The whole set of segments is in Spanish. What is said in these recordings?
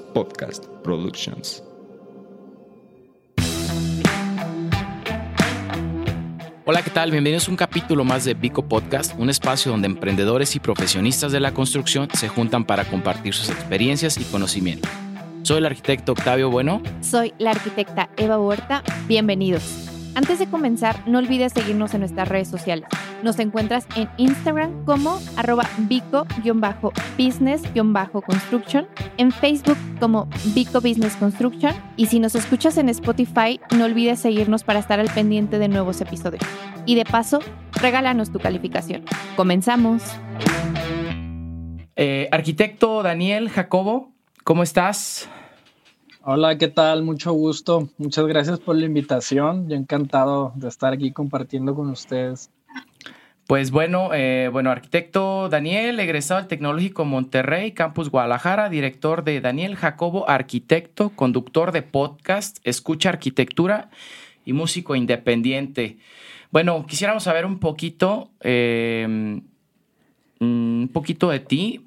Podcast Productions. Hola, ¿qué tal? Bienvenidos a un capítulo más de Vico Podcast, un espacio donde emprendedores y profesionistas de la construcción se juntan para compartir sus experiencias y conocimientos. Soy el arquitecto Octavio Bueno. Soy la arquitecta Eva Huerta. Bienvenidos. Antes de comenzar, no olvides seguirnos en nuestras redes sociales. Nos encuentras en Instagram como arroba bico-business-construction, en Facebook como Bico Business Construction y si nos escuchas en Spotify, no olvides seguirnos para estar al pendiente de nuevos episodios. Y de paso, regálanos tu calificación. Comenzamos. Eh, arquitecto Daniel Jacobo, ¿cómo estás? Hola, ¿qué tal? Mucho gusto. Muchas gracias por la invitación. Yo encantado de estar aquí compartiendo con ustedes. Pues bueno, eh, bueno, arquitecto Daniel, egresado del Tecnológico Monterrey, Campus Guadalajara, director de Daniel Jacobo, arquitecto, conductor de podcast, escucha arquitectura y músico independiente. Bueno, quisiéramos saber un poquito, eh, un poquito de ti,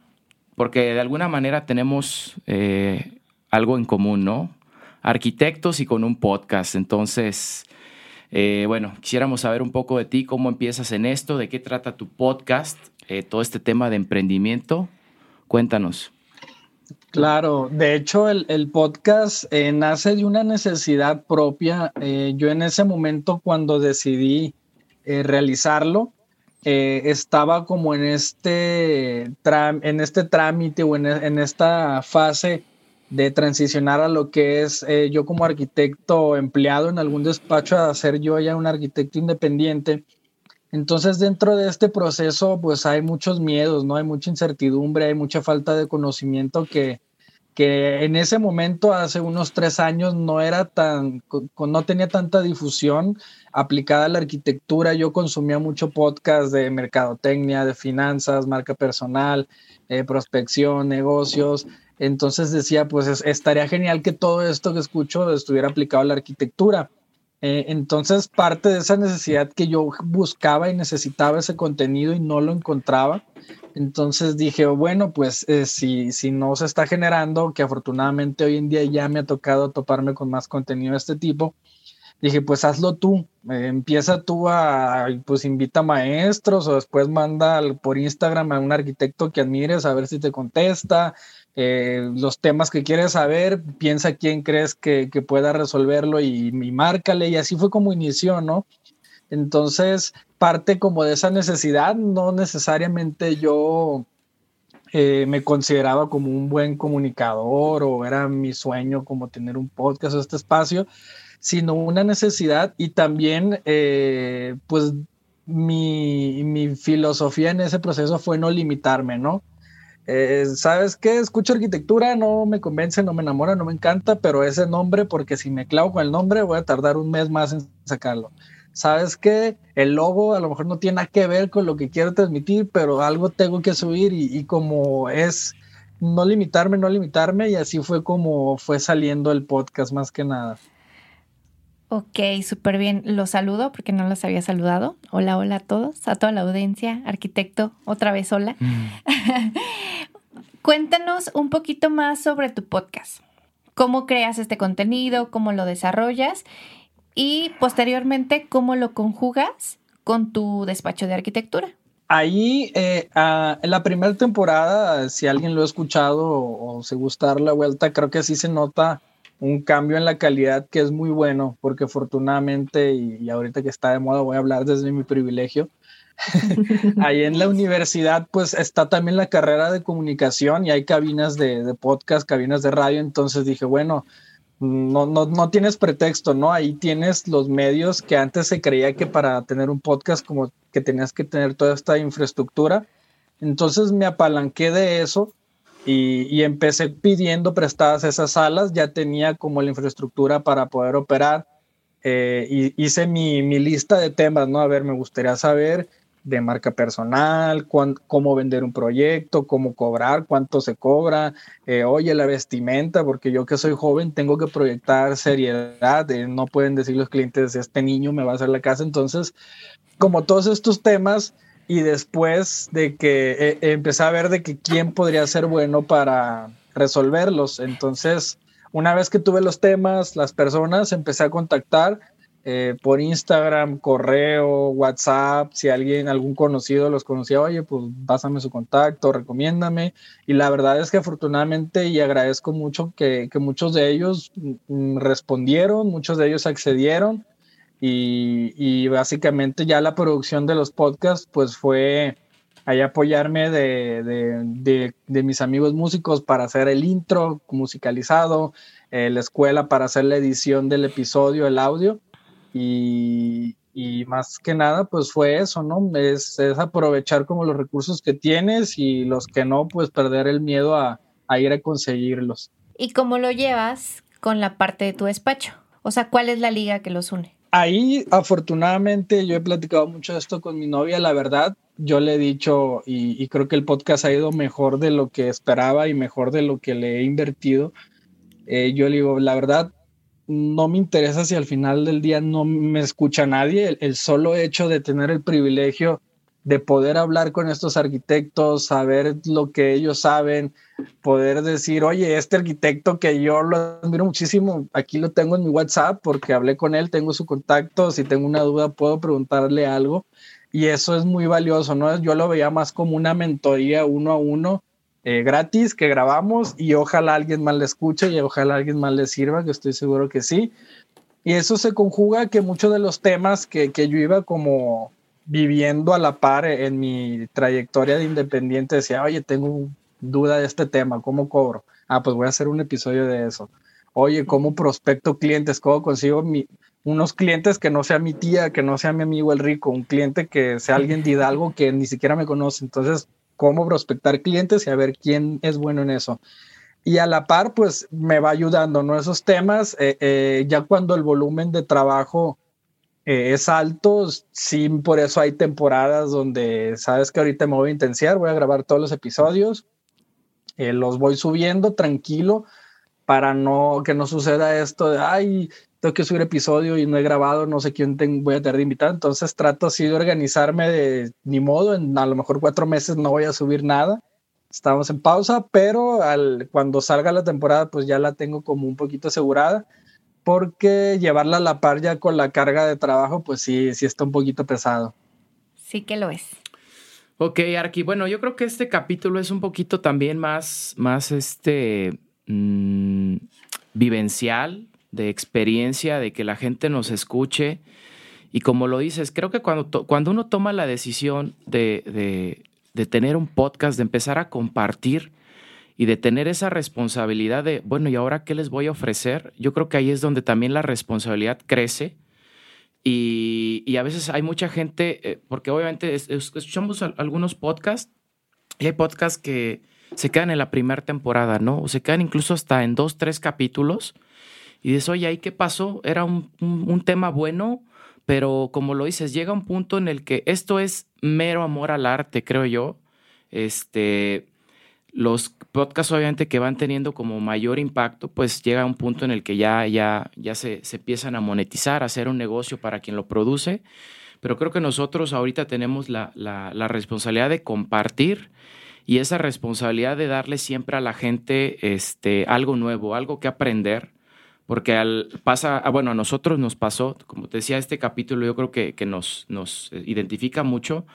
porque de alguna manera tenemos eh, algo en común, ¿no? Arquitectos y con un podcast. Entonces, eh, bueno, quisiéramos saber un poco de ti, cómo empiezas en esto, de qué trata tu podcast, eh, todo este tema de emprendimiento. Cuéntanos. Claro, de hecho el, podcast eh, nace de una necesidad propia. yo en ese momento cuando decidí realizarlo, estaba como en este, en este trámite o en, en esta fase de transicionar a lo que es eh, yo como arquitecto empleado en algún despacho a ser yo ya un arquitecto independiente. Entonces dentro de este proceso pues hay muchos miedos, ¿no? Hay mucha incertidumbre, hay mucha falta de conocimiento que, que en ese momento, hace unos tres años, no era tan, no tenía tanta difusión aplicada a la arquitectura. Yo consumía mucho podcast de mercadotecnia, de finanzas, marca personal, eh, prospección, negocios. Entonces decía, pues estaría genial que todo esto que escucho estuviera aplicado a la arquitectura. Eh, entonces, parte de esa necesidad que yo buscaba y necesitaba ese contenido y no lo encontraba, entonces dije, bueno, pues eh, si, si no se está generando, que afortunadamente hoy en día ya me ha tocado toparme con más contenido de este tipo, dije, pues hazlo tú, eh, empieza tú a, pues invita maestros o después manda por Instagram a un arquitecto que admires a ver si te contesta, eh, los temas que quieres saber, piensa quién crees que, pueda resolverlo y, y, márcale. Y así fue como inició, ¿no? Entonces, parte como de esa necesidad, no necesariamente yo eh, me consideraba como un buen comunicador o era mi sueño como tener un podcast o este espacio, sino una necesidad y también, eh, pues, mi, mi filosofía en ese proceso fue no limitarme, ¿no? Eh, ¿Sabes qué? Escucho arquitectura, no me convence, no me enamora, no me encanta, pero ese nombre, porque si me clavo con el nombre, voy a tardar un mes más en sacarlo. ¿Sabes qué? El logo a lo mejor no tiene nada que ver con lo que quiero transmitir, pero algo tengo que subir y, y como es no limitarme, no limitarme, y así fue como fue saliendo el podcast más que nada. Ok, súper bien. Los saludo porque no los había saludado. Hola, hola a todos, a toda la audiencia, arquitecto, otra vez hola. Mm. Cuéntanos un poquito más sobre tu podcast. ¿Cómo creas este contenido? ¿Cómo lo desarrollas? Y posteriormente, ¿cómo lo conjugas con tu despacho de arquitectura? Ahí, eh, en la primera temporada, si alguien lo ha escuchado o, o se gusta dar la vuelta, creo que sí se nota un cambio en la calidad que es muy bueno, porque afortunadamente, y, ahorita que está de moda, voy a hablar desde mi privilegio. Ahí en la universidad, pues está también la carrera de comunicación y hay cabinas de, podcast, cabinas de radio. Entonces dije, bueno, no, no, no tienes pretexto, ¿no? Ahí tienes los medios que antes se creía que para tener un podcast como que tenías que tener toda esta infraestructura. Entonces me apalanqué de eso y, empecé pidiendo prestadas esas salas, ya tenía como la infraestructura para poder operar. Eh, y hice mi, mi, lista de temas, ¿no? A ver, me gustaría saber de marca personal, cómo vender un proyecto, cómo cobrar, cuánto se cobra, eh, oye, la vestimenta, porque yo que soy joven tengo que proyectar seriedad, eh, no pueden decir los clientes, este niño me va a hacer la casa, entonces, como todos estos temas, y después de que eh, empecé a ver de que quién podría ser bueno para, resolverlos. Entonces, una vez que tuve los temas, las personas, empecé a contactar eh, por Instagram, correo, WhatsApp, si alguien, algún conocido los conocía, oye, pues pásame su contacto, recomiéndame. Y la verdad es que afortunadamente y agradezco mucho que, muchos de ellos mm, respondieron, muchos de ellos accedieron y, básicamente ya la producción de los podcasts pues fue ahí apoyarme de, mis amigos músicos para hacer el intro musicalizado, eh, la escuela para hacer la edición del episodio, el audio y, más que nada, pues fue eso, ¿no? Es, aprovechar como los recursos que tienes y los que no, pues perder el miedo a, ir a conseguirlos. ¿Y cómo lo llevas con la parte de tu despacho? O sea, ¿cuál es la liga que los une? Ahí, afortunadamente, yo he platicado mucho esto con mi novia, la verdad, yo le he dicho, y, creo que el podcast ha ido mejor de lo que esperaba y mejor de lo que le he invertido. Eh, yo le digo, la verdad, no me interesa si al final del día no me escucha nadie. El, solo hecho de tener el privilegio de poder hablar con estos arquitectos, saber lo que ellos saben, poder decir, oye, este arquitecto que yo lo admiro muchísimo, aquí lo tengo en mi WhatsApp porque hablé con él, tengo su contacto, si tengo una duda puedo preguntarle algo. Y eso es muy valioso, ¿no? Yo lo veía más como una mentoría uno a uno eh, gratis que grabamos y ojalá alguien más le escuche y ojalá alguien más le sirva, que estoy seguro que sí. Y eso se conjuga que muchos de los temas que, que yo iba como viviendo a la par en mi trayectoria de independiente, decía, oye, tengo duda de este tema, ¿cómo cobro? Ah, pues voy a hacer un episodio de eso. Oye, ¿cómo prospecto clientes? ¿Cómo consigo mi, unos clientes que no sea mi tía, que no sea mi amigo el rico, un cliente que sea alguien de Hidalgo que ni siquiera me conoce? Entonces, cómo prospectar clientes y a ver quién es bueno en eso. Y a la par, pues me va ayudando, ¿no? Esos temas, eh, eh, ya cuando el volumen de trabajo eh, es alto, sí, por eso hay temporadas donde sabes que ahorita me voy a intensiar, voy a grabar todos los episodios, los voy subiendo tranquilo para no que no suceda esto de, ay, tengo que subir episodio y no he grabado, no sé quién voy a tener de invitar, entonces trato así de organizarme de ni modo, en a lo mejor cuatro meses no voy a subir nada, estamos en pausa, pero al, cuando salga la temporada pues ya la tengo como un poquito asegurada, porque llevarla a la par ya con la carga de trabajo pues sí, sí está un poquito pesado. Sí que lo es. Ok, Arki, bueno, yo creo que este capítulo es un poquito también más, más este, mm, vivencial, de experiencia, de que la gente nos escuche. Y como lo dices, creo que cuando, cuando uno toma la decisión de, de, tener un podcast, de empezar a compartir y de tener esa responsabilidad de, bueno, ¿y ahora qué les voy a ofrecer? Yo creo que ahí es donde también la responsabilidad crece. Y, y a veces hay mucha gente, eh, porque obviamente escuchamos algunos podcasts y hay podcasts que se quedan en la primera temporada, ¿no? O se quedan incluso hasta en dos, tres capítulos y dices, oye, ¿ahí qué pasó? Era un, tema bueno, pero como lo dices, llega un punto en el que esto es mero amor al arte, creo yo. Este, los podcasts obviamente que van teniendo como mayor impacto, pues llega un punto en el que ya, ya, ya se, se empiezan a monetizar, a hacer un negocio para quien lo produce. Pero creo que nosotros ahorita tenemos la, la, la responsabilidad de compartir y esa responsabilidad de darle siempre a la gente este, algo nuevo, algo que aprender porque al, pasa, ah, bueno, a nosotros nos pasó, como te decía, este capítulo yo creo que, que nos, nos identifica mucho,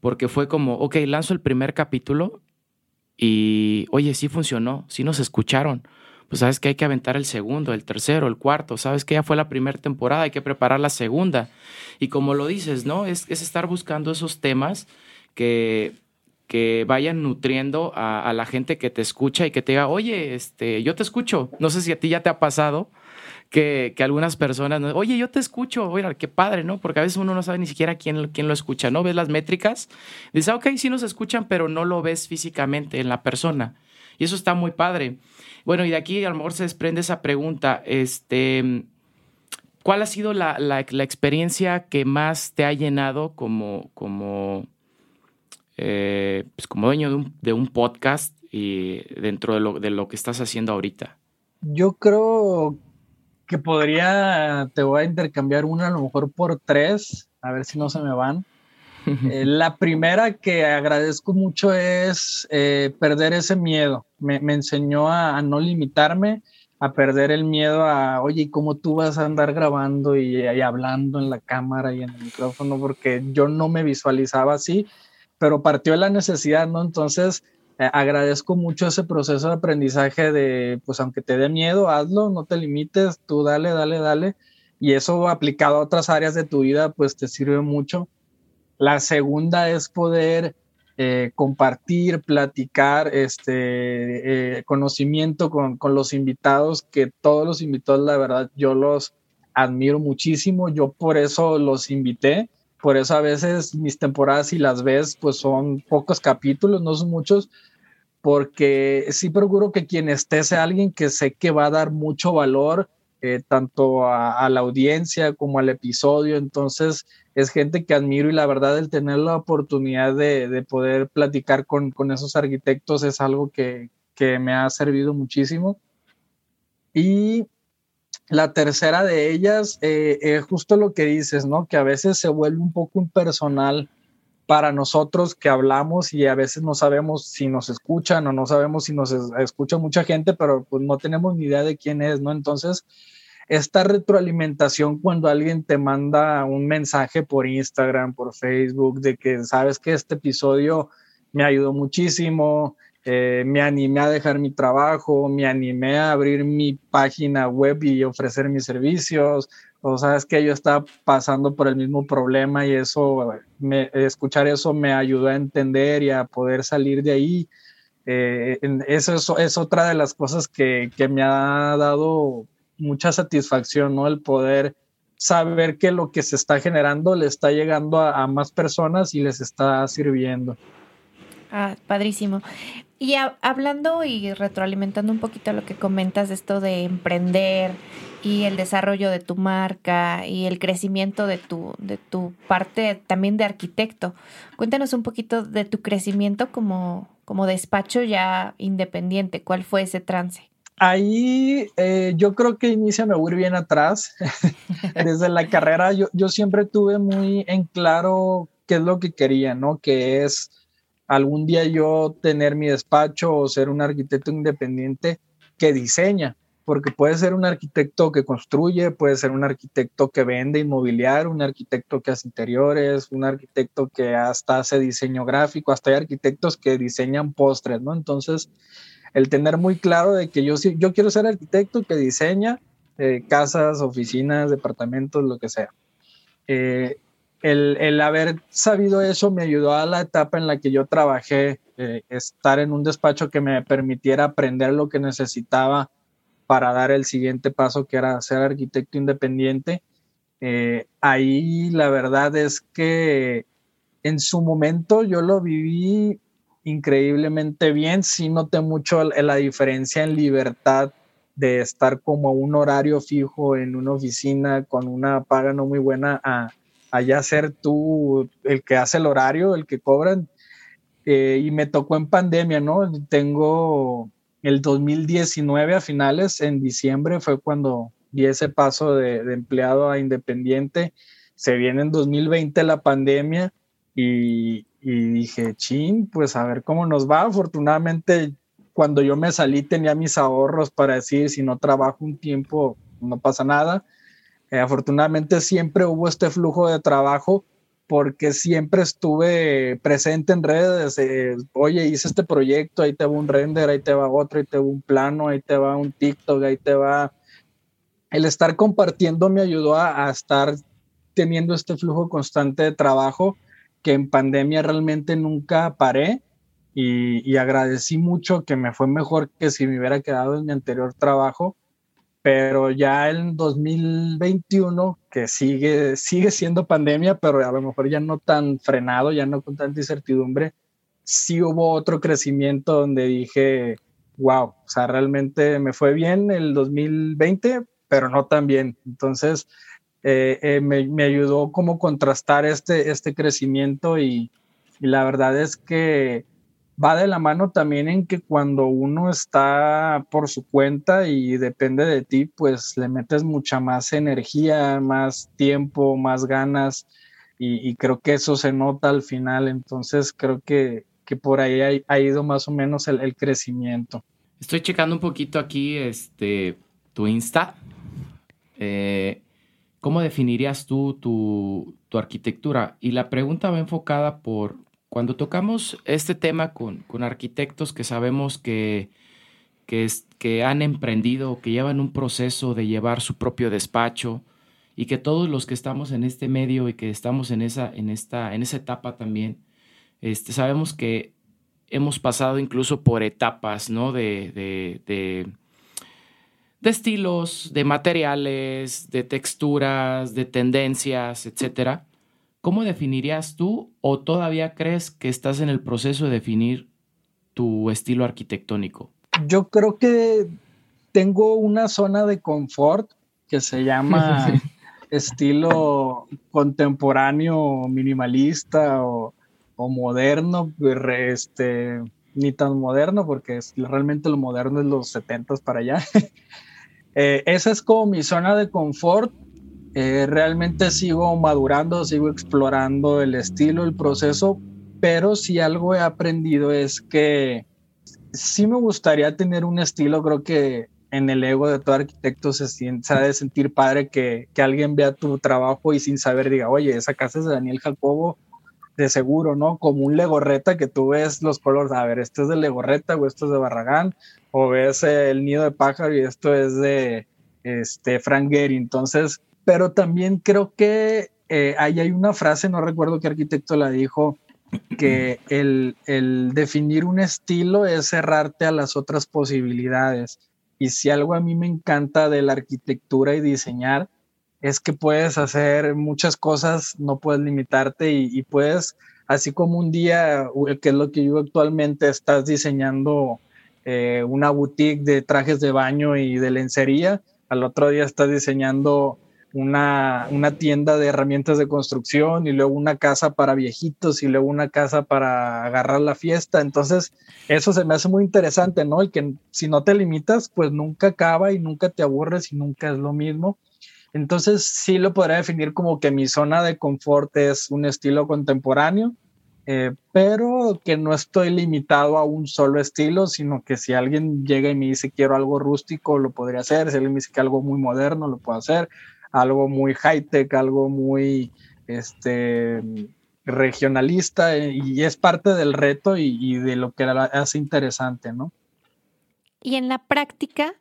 porque fue como, ok, lanzo el primer capítulo y, oye, sí funcionó, sí nos escucharon. Pues sabes que hay que aventar el segundo, el tercero, el cuarto, sabes que ya fue la primera temporada, hay que preparar la segunda. Y como lo dices, ¿no? Es, es estar buscando esos temas que que vayan nutriendo a, la gente que te escucha y que te diga, oye, este, yo te escucho. No sé si a ti ya te ha pasado que, algunas personas, oye, yo te escucho, oye, qué padre, ¿no? Porque a veces uno no sabe ni siquiera quién, quién lo escucha, ¿no? Ves las métricas, dices, ah, ok, sí nos escuchan, pero no lo ves físicamente en la persona. Y eso está muy padre. Bueno, y de aquí a lo mejor se desprende esa pregunta, este, ¿cuál ha sido la, la experiencia que más te ha llenado como, como eh, pues como dueño de un, de un, podcast y dentro de lo, de lo que estás haciendo ahorita? Yo creo que podría, te voy a intercambiar una a lo mejor por tres, a ver si no se me van. Eh, la primera que agradezco mucho es eh, perder ese miedo. Me, enseñó a, no limitarme, a perder el miedo a, oye, ¿cómo tú vas a andar grabando y, hablando en la cámara y en el micrófono? Porque yo no me visualizaba así, pero partió de la necesidad, ¿no? Entonces, eh, agradezco mucho ese proceso de aprendizaje de, pues aunque te dé miedo, hazlo, no te limites, tú dale, dale, dale. Y eso aplicado a otras áreas de tu vida, pues te sirve mucho. La segunda es poder eh, compartir, platicar este eh, conocimiento con, con, los invitados, que todos los invitados, la verdad, yo los admiro muchísimo. Yo por eso los invité. Por eso a veces mis temporadas, si las ves, pues son pocos capítulos, no son muchos, porque sí procuro que quien esté sea alguien que sé que va a dar mucho valor, eh, tanto a, la audiencia como al episodio. Entonces, es gente que admiro y la verdad el tener la oportunidad de, poder platicar con, con, esos arquitectos es algo que, que me ha servido muchísimo. Y la tercera de ellas eh, es justo lo que dices, ¿no? Que a veces se vuelve un poco impersonal para nosotros que hablamos y a veces no sabemos si nos escuchan o no sabemos si nos escucha mucha gente, pero pues no tenemos ni idea de quién es, ¿no? Entonces, esta retroalimentación cuando alguien te manda un mensaje por Instagram, por Facebook, de que sabes que este episodio me ayudó muchísimo, eh, me animé a dejar mi trabajo, me animé a abrir mi página web y ofrecer mis servicios, o sabes que yo estaba pasando por el mismo problema y eso, me, escuchar eso me ayudó a entender y a poder salir de ahí. Eh, eso es, es, otra de las cosas que, que, me ha dado mucha satisfacción, ¿no? El poder saber que lo que se está generando le está llegando a, a más personas y les está sirviendo. Ah, padrísimo. Y hablando y retroalimentando un poquito lo que comentas de esto de emprender y el desarrollo de tu marca y el crecimiento de tu, de tu parte también de arquitecto, cuéntanos un poquito de tu crecimiento como, como despacho ya independiente. ¿Cuál fue ese trance? Ahí eh, yo creo que inicia, me voy bien atrás. Desde la carrera yo, yo siempre tuve muy en claro qué es lo que quería, ¿no? Que es algún día yo tener mi despacho o ser un arquitecto independiente que diseña, porque puede ser un arquitecto que construye, puede ser un arquitecto que vende inmobiliario, un arquitecto que hace interiores, un arquitecto que hasta hace diseño gráfico, hasta hay arquitectos que diseñan postres, ¿no? Entonces, el tener muy claro de que yo, yo quiero ser arquitecto que diseña eh, casas, oficinas, departamentos, lo que sea. Eh, el, haber sabido eso me ayudó a la etapa en la que yo trabajé, eh, estar en un despacho que me permitiera aprender lo que necesitaba para dar el siguiente paso, que era ser arquitecto independiente. Eh, ahí la verdad es que en su momento yo lo viví increíblemente bien, sí noté mucho la diferencia en libertad de estar como un horario fijo en una oficina con una paga no muy buena a allá ser tú el que hace el horario, el que cobran. Eh, y me tocó en pandemia, ¿no? Tengo el 2019 a finales, en diciembre fue cuando di ese paso de, empleado a independiente. Se viene en 2020 la pandemia y, y dije, chin, pues a ver cómo nos va. Afortunadamente, cuando yo me salí tenía mis ahorros para decir, si no trabajo un tiempo, no pasa nada eh, afortunadamente siempre hubo este flujo de trabajo porque siempre estuve presente en redes. Oye, hice este proyecto, ahí te va un render, ahí te va otro, ahí te va un plano, ahí te va un TikTok, ahí te va. El estar compartiendo me ayudó a, estar teniendo este flujo constante de trabajo que en pandemia realmente nunca paré y, y agradecí mucho que me fue mejor que si me hubiera quedado en mi anterior trabajo pero ya en 2021, que sigue, sigue siendo pandemia, pero a lo mejor ya no tan frenado, ya no con tanta incertidumbre, sí hubo otro crecimiento donde dije, wow, o sea, realmente me fue bien el 2020, pero no tan bien. Entonces, eh, eh, me, me, ayudó como contrastar este, este crecimiento y, y la verdad es que va de la mano también en que cuando uno está por su cuenta y depende de ti, pues le metes mucha más energía, más tiempo, más ganas y, creo que eso se nota al final, entonces creo que, que por ahí ha, ido más o menos el, crecimiento. Estoy checando un poquito aquí este, tu Insta. Eh, ¿Cómo definirías tú tu, tu, arquitectura? Y la pregunta va enfocada por cuando tocamos este tema con, con arquitectos que sabemos que, que, han emprendido, que llevan un proceso de llevar su propio despacho, y que todos los que estamos en este medio y que estamos en esa, en esta, en esa etapa también, este, sabemos que hemos pasado incluso por etapas, ¿no? De, de, de, de, estilos, de materiales, de texturas, de tendencias, etcétera. ¿Cómo definirías tú o todavía crees que estás en el proceso de definir tu estilo arquitectónico? Yo creo que tengo una zona de confort que se llama estilo contemporáneo minimalista o, moderno, este, ni tan moderno porque realmente lo moderno es los 70 para allá. Eh, esa es como mi zona de confort. Eh, realmente sigo madurando, sigo explorando el estilo, el proceso, pero si algo he aprendido es que sí me gustaría tener un estilo, creo que en el ego de todo arquitecto se, siente, de sentir padre que, que, alguien vea tu trabajo y sin saber diga, oye, esa casa es de Daniel Jacobo, de seguro, ¿no? Como un Legorreta que tú ves los colores, a ver, esto es de Legorreta o esto es de Barragán, o ves el nido de pájaro y esto es de este, Frank Gehry. Entonces, pero también creo que eh, ahí hay una frase, no recuerdo qué arquitecto la dijo, que el, el definir un estilo es cerrarte a las otras posibilidades. Y si algo a mí me encanta de la arquitectura y diseñar, es que puedes hacer muchas cosas, no puedes limitarte y, puedes, así como un día, que es lo que yo actualmente, estás diseñando eh, una boutique de trajes de baño y de lencería, al otro día estás diseñando una, tienda de herramientas de construcción y luego una casa para viejitos y luego una casa para agarrar la fiesta. Entonces, eso se me hace muy interesante, ¿no? Y que si no te limitas, pues nunca acaba y nunca te aburres y nunca es lo mismo. Entonces, sí lo podría definir como que mi zona de confort es un estilo contemporáneo, eh, pero que no estoy limitado a un solo estilo, sino que si alguien llega y me dice quiero algo rústico, lo podría hacer. Si alguien me dice que algo muy moderno, lo puedo hacer algo muy high-tech, algo muy este, regionalista eh, y es parte del reto y, de lo que hace interesante, ¿no? Y en la práctica,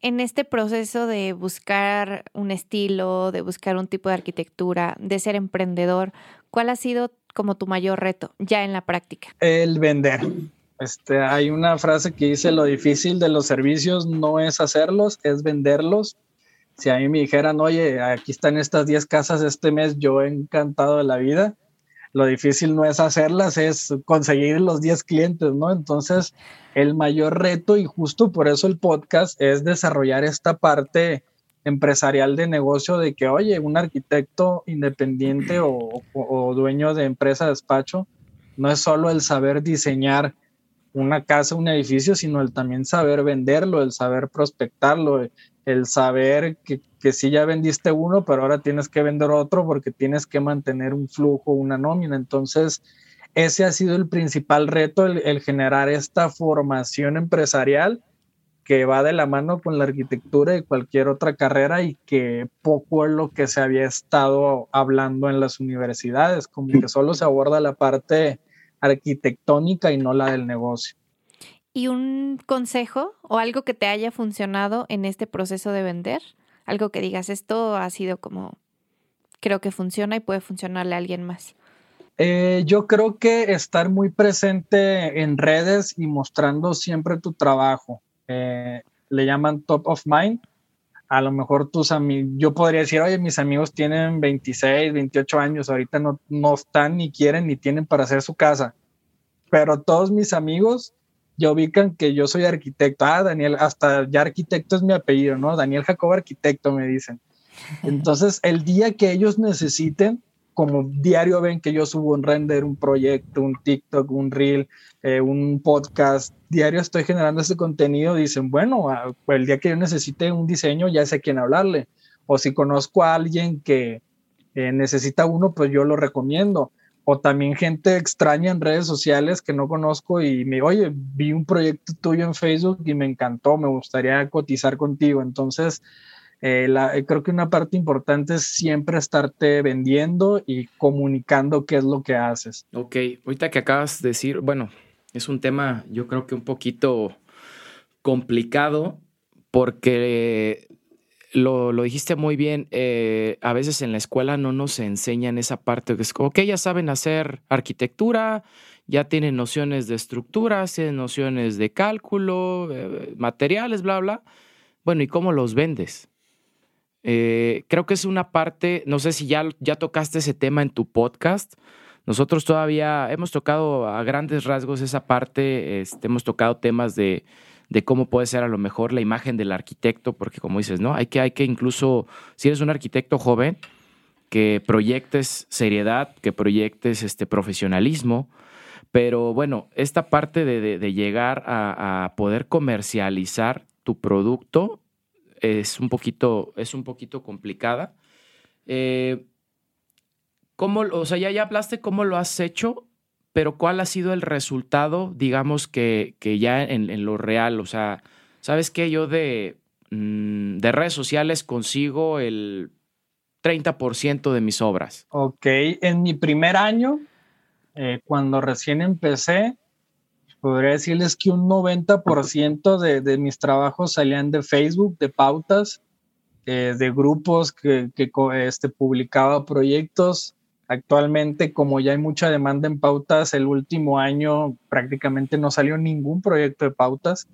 en este proceso de buscar un estilo, de buscar un tipo de arquitectura, de ser emprendedor, ¿cuál ha sido como tu mayor reto ya en la práctica? El vender. Este, hay una frase que dice, lo difícil de los servicios no es hacerlos, es venderlos si a mí me dijeran, oye, aquí están estas 10 casas este mes, yo he encantado de la vida. Lo difícil no es hacerlas, es conseguir los 10 clientes, ¿no? Entonces, el mayor reto, y justo por eso el podcast, es desarrollar esta parte empresarial de negocio de que, oye, un arquitecto independiente o, dueño de empresa de despacho, no es solo el saber diseñar una casa, un edificio, sino el también saber venderlo, el saber prospectarlo, el saber que, que sí ya vendiste uno, pero ahora tienes que vender otro porque tienes que mantener un flujo, una nómina. Entonces, ese ha sido el principal reto, el, generar esta formación empresarial que va de la mano con la arquitectura y cualquier otra carrera y que poco es lo que se había estado hablando en las universidades, como que solo se aborda la parte arquitectónica y no la del negocio. ¿Y un consejo o algo que te haya funcionado en este proceso de vender? Algo que digas, esto ha sido como, creo que funciona y puede funcionarle a alguien más. Eh, yo creo que estar muy presente en redes y mostrando siempre tu trabajo. Eh, le llaman top of mind. A lo mejor tus amigos, yo podría decir, oye, mis amigos tienen 26, 28 años, ahorita no, no están ni quieren ni tienen para hacer su casa. Pero todos mis amigos ya ubican que yo soy arquitecto. Ah, Daniel, hasta ya arquitecto es mi apellido, ¿no? Daniel Jacob Arquitecto, me dicen. Entonces, el día que ellos necesiten, como diario ven que yo subo un render, un proyecto, un TikTok, un reel, eh, un podcast, diario estoy generando ese contenido, dicen, bueno, el día que yo necesite un diseño, ya sé a quién hablarle. O si conozco a alguien que, eh, necesita uno, pues yo lo recomiendo. O también gente extraña en redes sociales que no conozco y me, oye, vi un proyecto tuyo en Facebook y me encantó, me gustaría cotizar contigo. Entonces, eh, eh, creo que una parte importante es siempre estarte vendiendo y comunicando qué es lo que haces. Ok, ahorita que acabas de decir, bueno, es un tema yo creo que un poquito complicado porque lo, dijiste muy bien, eh, a veces en la escuela no nos enseñan esa parte, que es como que ya saben hacer arquitectura, ya tienen nociones de estructuras, tienen nociones de cálculo, materiales, bla, bla. Bueno, ¿y cómo los vendes? Eh, creo que es una parte, no sé si ya, ya tocaste ese tema en tu podcast. Nosotros todavía hemos tocado a grandes rasgos esa parte, este, hemos tocado temas de, de, cómo puede ser a lo mejor la imagen del arquitecto, porque como dices, ¿no? Hay que, hay que incluso, si eres un arquitecto joven, que proyectes seriedad, que proyectes este profesionalismo, pero bueno, esta parte de, de, llegar a, a, poder comercializar tu producto es un poquito, es un poquito complicada. Eh, ¿cómo, o sea, ya, ya hablaste cómo lo has hecho, pero ¿cuál ha sido el resultado, digamos, que, que ya en, lo real? O sea, ¿sabes qué? Yo de, mm, de redes sociales consigo el 30% de mis obras. Ok, en mi primer año, eh, cuando recién empecé, podría decirles que un 90% de, de, mis trabajos salían de Facebook, de pautas, eh, de grupos que, que este, publicaba proyectos. Actualmente, como ya hay mucha demanda en pautas, el último año prácticamente no salió ningún proyecto de pautas.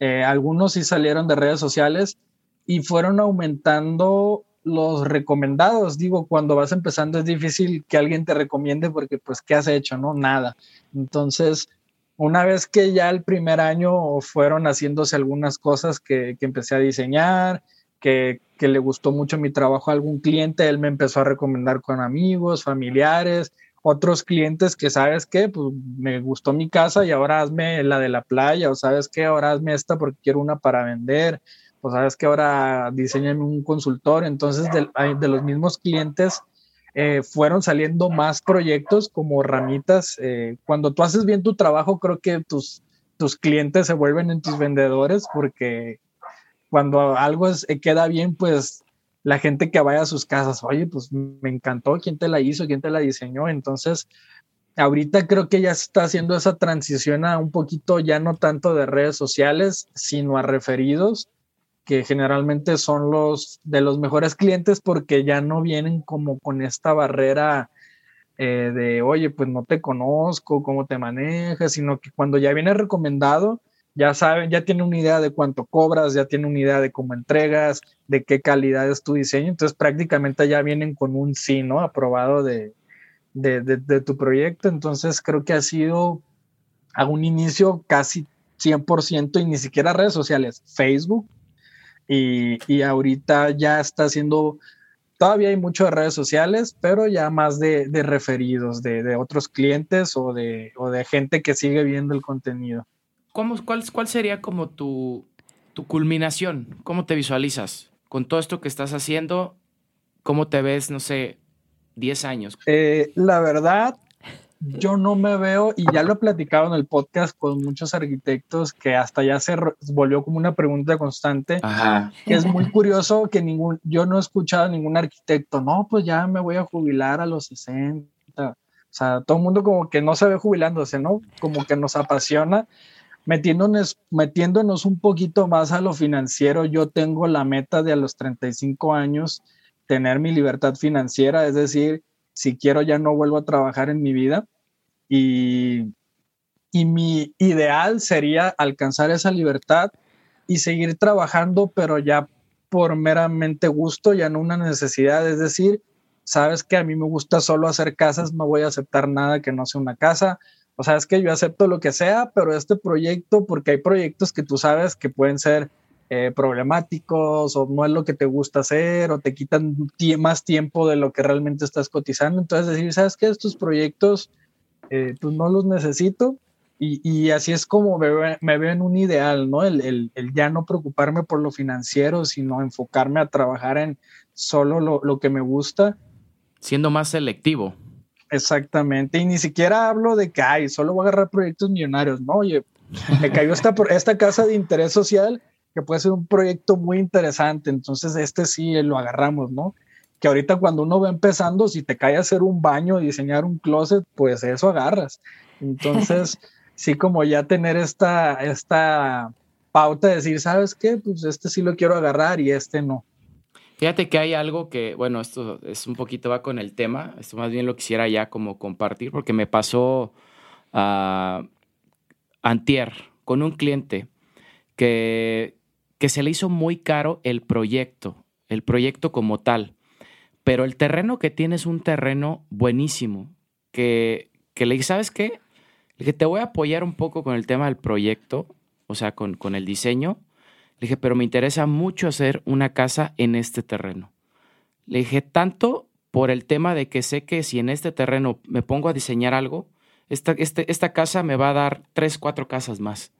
Eh, algunos sí salieron de redes sociales y fueron aumentando los recomendados. Digo, cuando vas empezando es difícil que alguien te recomiende porque pues, ¿qué has hecho? No, nada. Entonces, una vez que ya el primer año fueron haciéndose algunas cosas que, empecé a diseñar, que, le gustó mucho mi trabajo a algún cliente, él me empezó a recomendar con amigos, familiares, otros clientes que sabes que pues me gustó mi casa y ahora hazme la de la playa o sabes que ahora hazme esta porque quiero una para vender o sabes que ahora diseñame un consultor. Entonces de, de los mismos clientes eh, fueron saliendo más proyectos como ramitas. Eh, cuando tú haces bien tu trabajo, creo que tus, tus clientes se vuelven en tus vendedores porque cuando algo eh, queda bien, pues la gente que vaya a sus casas, oye, pues me encantó, ¿quién te la hizo? ¿Quién te la diseñó? Entonces, ahorita creo que ya se está haciendo esa transición a un poquito ya no tanto de redes sociales, sino a referidos que generalmente son los de los mejores clientes porque ya no vienen como con esta barrera eh, de, oye, pues no te conozco, cómo te manejas, sino que cuando ya viene recomendado, ya saben, ya tiene una idea de cuánto cobras, ya tiene una idea de cómo entregas, de qué calidad es tu diseño, entonces prácticamente ya vienen con un sí, ¿no? Aprobado de, de, de tu proyecto, entonces creo que ha sido a un inicio casi 100% y ni siquiera redes sociales, Facebook, y, ahorita ya está haciendo, todavía hay mucho de redes sociales, pero ya más de, referidos, de, otros clientes o de, de gente que sigue viendo el contenido. ¿Cómo, cuál, ¿Cuál sería como tu, tu culminación? ¿Cómo te visualizas con todo esto que estás haciendo? ¿Cómo te ves, no sé, 10 años? Eh, la verdad, yo no me veo, y ya lo he platicado en el podcast con muchos arquitectos, que hasta ya se volvió como una pregunta constante, que es muy curioso que ningún, yo no he escuchado a ningún arquitecto, no, pues ya me voy a jubilar a los 60. O sea, todo el mundo como que no se ve jubilándose, ¿no? Como que nos apasiona. Metiéndonos, metiéndonos un poquito más a lo financiero, yo tengo la meta de a los 35 años tener mi libertad financiera, es decir, si quiero ya no vuelvo a trabajar en mi vida. Y, y mi ideal sería alcanzar esa libertad y seguir trabajando, pero ya por meramente gusto, ya no una necesidad. Es decir, sabes que a mí me gusta solo hacer casas, no voy a aceptar nada que no sea una casa. O sea, es que yo acepto lo que sea, pero este proyecto, porque hay proyectos que tú sabes que pueden ser eh, problemáticos o no es lo que te gusta hacer o te quitan más tiempo de lo que realmente estás cotizando. Entonces decir, ¿sabes qué? Estos proyectos eh, pues no los necesito y, y así es como me, me, veo en un ideal, ¿no? El, el, el, ya no preocuparme por lo financiero, sino enfocarme a trabajar en solo lo, lo que me gusta Siendo más selectivo. Exactamente. Y ni siquiera hablo de que, ay, solo voy a agarrar proyectos millonarios. No, oye, me cayó esta, esta casa de interés social que puede ser un proyecto muy interesante. Entonces, este sí lo agarramos, ¿no? Que ahorita cuando uno va empezando, si te cae a hacer un baño, diseñar un closet, pues eso agarras. Entonces, sí como ya tener esta, esta pauta de decir, ¿sabes qué? Pues este sí lo quiero agarrar y este no. Fíjate que hay algo que, bueno, esto es un poquito va con el tema, esto más bien lo quisiera ya como compartir porque me pasó a antier con un cliente que, que se le hizo muy caro el proyecto, el proyecto como tal, pero el terreno que tiene es un terreno buenísimo, que, que le dije, ¿sabes qué? Le dije, te voy a apoyar un poco con el tema del proyecto, o sea, con, con el diseño. Dije, pero me interesa mucho hacer una casa en este terreno. Le dije, tanto por el tema de que sé que si en este terreno me pongo a diseñar algo, esta, este, esta casa me va a dar tres, cuatro casas más.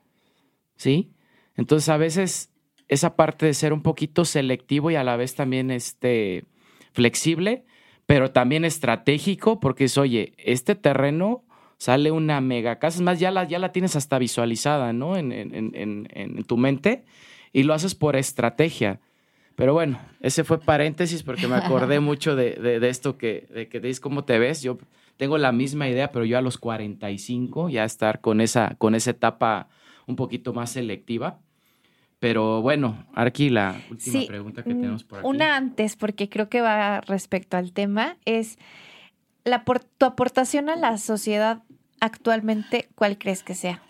¿Sí? Entonces, a veces esa parte de ser un poquito selectivo y a la vez también este, flexible, pero también estratégico, porque es, oye, este terreno sale una mega casa, es más, ya la, ya la tienes hasta visualizada, ¿no? En, en, en, tu mente y lo haces por estrategia. Pero bueno, ese fue paréntesis porque me acordé mucho de, de, esto que, de que dices cómo te ves. Yo tengo la misma idea, pero yo a los 45 ya estar con esa, con esa etapa un poquito más selectiva. Pero bueno, Arqui, la última pregunta que tenemos por aquí. Una antes, porque creo que va respecto al tema, es la, tu aportación a la sociedad actualmente, ¿cuál crees que sea?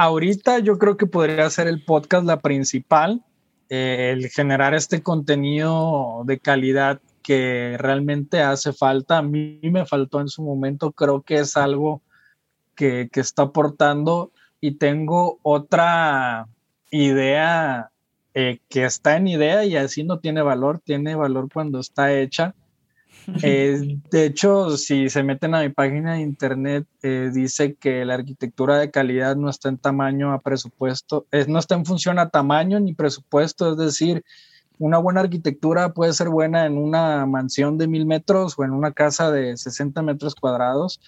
Ahorita yo creo que podría ser el podcast la principal, eh, el generar este contenido de calidad que realmente hace falta. A mí me faltó en su momento, creo que es algo que, que está aportando y tengo otra idea eh, que está en idea y así no tiene valor, tiene valor cuando está hecha eh, de hecho, si se meten a mi página de internet, eh, dice que la arquitectura de calidad no está en tamaño a presupuesto, no está en función a tamaño ni presupuesto, es decir, una buena arquitectura puede ser buena en una mansión de mil metros o en una casa de 60 metros cuadrados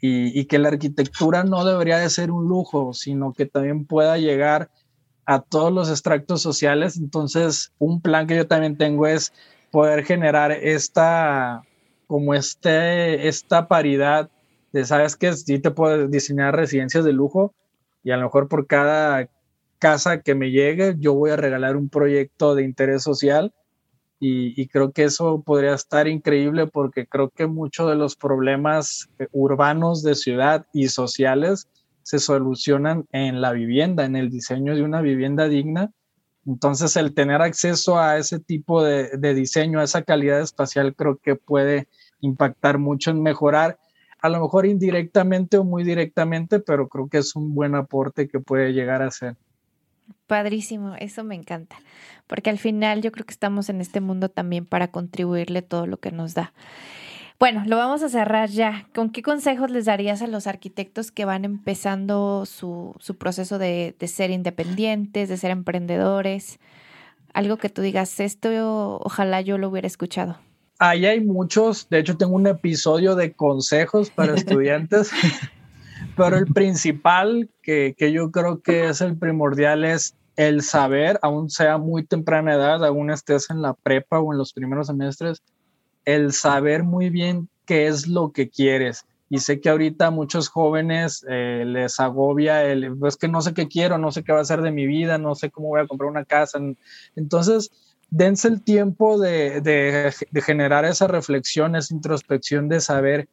y, y que la arquitectura no debería de ser un lujo, sino que también pueda llegar a todos los extractos sociales. Entonces, un plan que yo también tengo es poder generar esta, como este, esta paridad de, sabes que sí te puedo diseñar residencias de lujo y a lo mejor por cada casa que me llegue yo voy a regalar un proyecto de interés social y, y creo que eso podría estar increíble porque creo que muchos de los problemas urbanos de ciudad y sociales se solucionan en la vivienda, en el diseño de una vivienda digna entonces, el tener acceso a ese tipo de, diseño, a esa calidad espacial, creo que puede impactar mucho en mejorar, a lo mejor indirectamente o muy directamente, pero creo que es un buen aporte que puede llegar a ser. Padrísimo, eso me encanta, porque al final yo creo que estamos en este mundo también para contribuirle todo lo que nos da. Bueno, lo vamos a cerrar ya. ¿Con qué consejos les darías a los arquitectos que van empezando su, proceso de, ser independientes, de ser emprendedores? Algo que tú digas, esto ojalá yo lo hubiera escuchado. Ahí hay muchos, de hecho tengo un episodio de consejos para estudiantes, pero el principal que, que yo creo que es el primordial es el saber, aún sea muy temprana edad, aún estés en la prepa o en los primeros semestres, el saber muy bien qué es lo que quieres. Y sé que ahorita a muchos jóvenes eh, les agobia el, pues que no sé qué quiero, no sé qué va a ser de mi vida, no sé cómo voy a comprar una casa. Entonces, dense el tiempo de, de, generar esa reflexión, esa introspección de saber,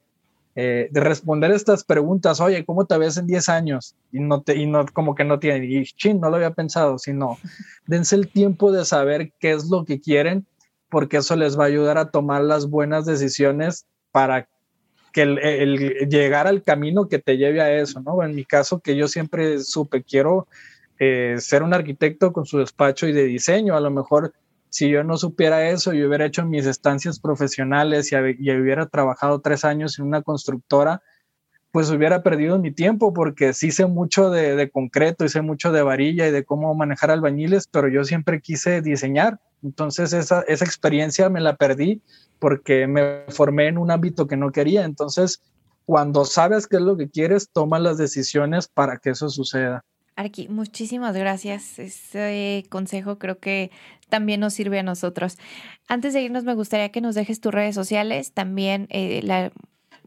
eh, de responder estas preguntas. Oye, ¿cómo te ves en 10 años? Y no, te, y no como que no tiene, y chin, no lo había pensado, sino dense el tiempo de saber qué es lo que quieren porque eso les va a ayudar a tomar las buenas decisiones para que el, llegar al camino que te lleve a eso, ¿no? En mi caso, que yo siempre supe, quiero eh, ser un arquitecto con su despacho y de diseño, a lo mejor si yo no supiera eso, yo hubiera hecho mis estancias profesionales y, hubiera trabajado tres años en una constructora, pues hubiera perdido mi tiempo porque sí sé mucho de, de concreto y sé mucho de varilla y de cómo manejar albañiles, pero yo siempre quise diseñar Entonces esa, esa experiencia me la perdí porque me formé en un ámbito que no quería. Entonces, cuando sabes qué es lo que quieres, toma las decisiones para que eso suceda. Arqui, muchísimas gracias. Ese consejo creo que también nos sirve a nosotros. Antes de irnos, me gustaría que nos dejes tus redes sociales, también eh,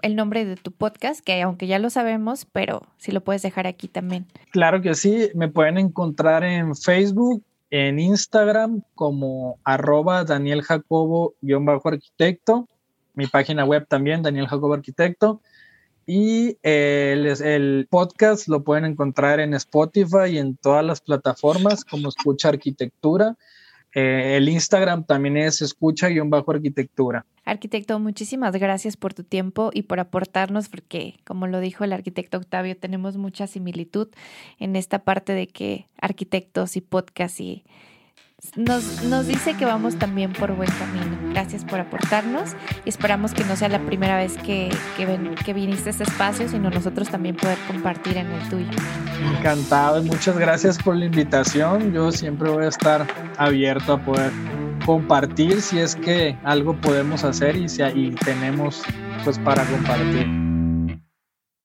el nombre de tu podcast, que aunque ya lo sabemos, pero si lo puedes dejar aquí también. Claro que sí, me pueden encontrar en Facebook, en Instagram como arroba Daniel Jacobo-arquitecto, mi página web también, Daniel Jacobo Arquitecto. Y el, el, podcast lo pueden encontrar en Spotify y en todas las plataformas como Escucha Arquitectura. Eh, el Instagram también es escucha-arquitectura. Arquitecto, muchísimas gracias por tu tiempo y por aportarnos, porque como lo dijo el arquitecto Octavio, tenemos mucha similitud en esta parte de que arquitectos y podcast y nos, nos dice que vamos también por buen camino. Gracias por aportarnos y esperamos que no sea la primera vez que, que, que viniste a este espacio, sino nosotros también poder compartir en el tuyo. Encantado y muchas gracias por la invitación. Yo siempre voy a estar abierto a poder compartir si es que algo podemos hacer y, si, y tenemos pues para compartir.